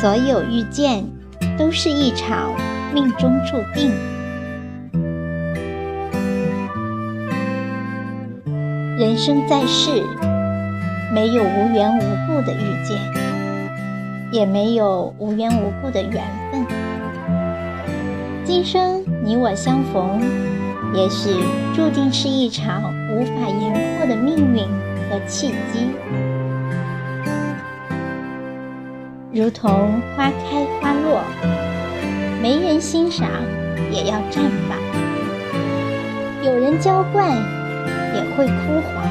所有遇见都是一场命中注定。人生在世，没有无缘无故的遇见，也没有无缘无故的缘分。今生你我相逢，也许注定是一场无法言破的命运和契机。如同花开花落，没人欣赏也要绽放；有人浇灌。也会枯黄，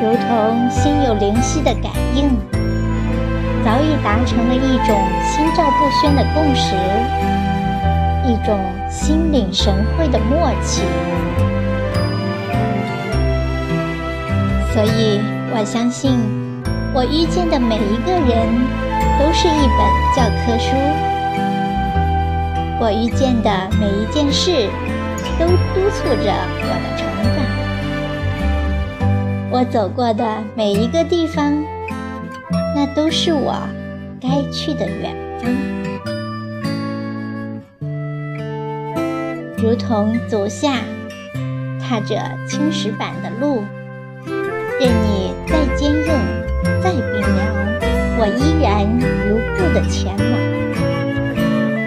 如同心有灵犀的感应，早已达成了一种心照不宣的共识，一种心领神会的默契。所以我相信，我遇见的每一个人都是一本教科书，我遇见的每一件事。都督促着我的成长。我走过的每一个地方，那都是我该去的远方。如同足下踏着青石板的路，任你我依然如故的前往，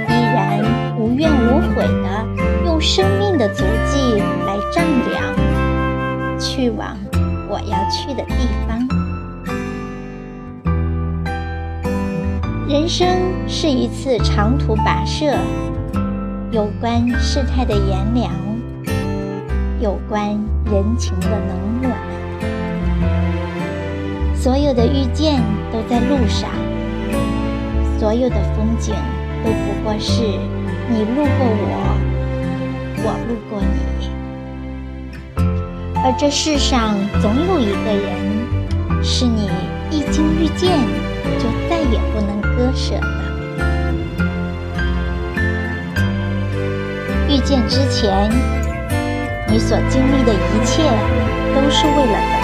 依然无怨无悔的用。生命的足迹来丈量，去往我要去的地方。人生是一次长途跋涉，有关世态的炎凉，有关人情的冷暖。所有的遇见都在路上，所有的风景都不过是你路过我。我路过你，而这世上总有一个人，是你一经遇见就再也不能割舍的。遇见之前，你所经历的一切都是为了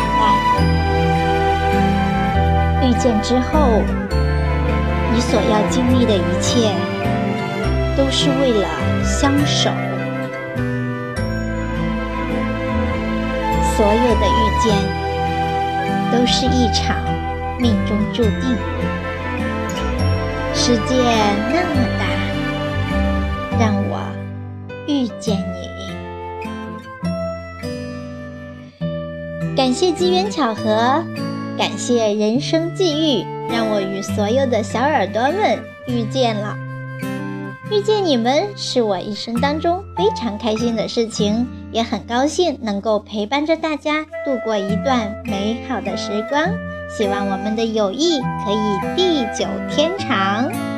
见之后，你所要经历的一切都是为了相守。所有的遇见，都是一场命中注定。世界那么大，让我遇见你。感谢机缘巧合，感谢人生际遇，让我与所有的小耳朵们遇见了。遇见你们是我一生当中非常开心的事情，也很高兴能够陪伴着大家度过一段美好的时光。希望我们的友谊可以地久天长。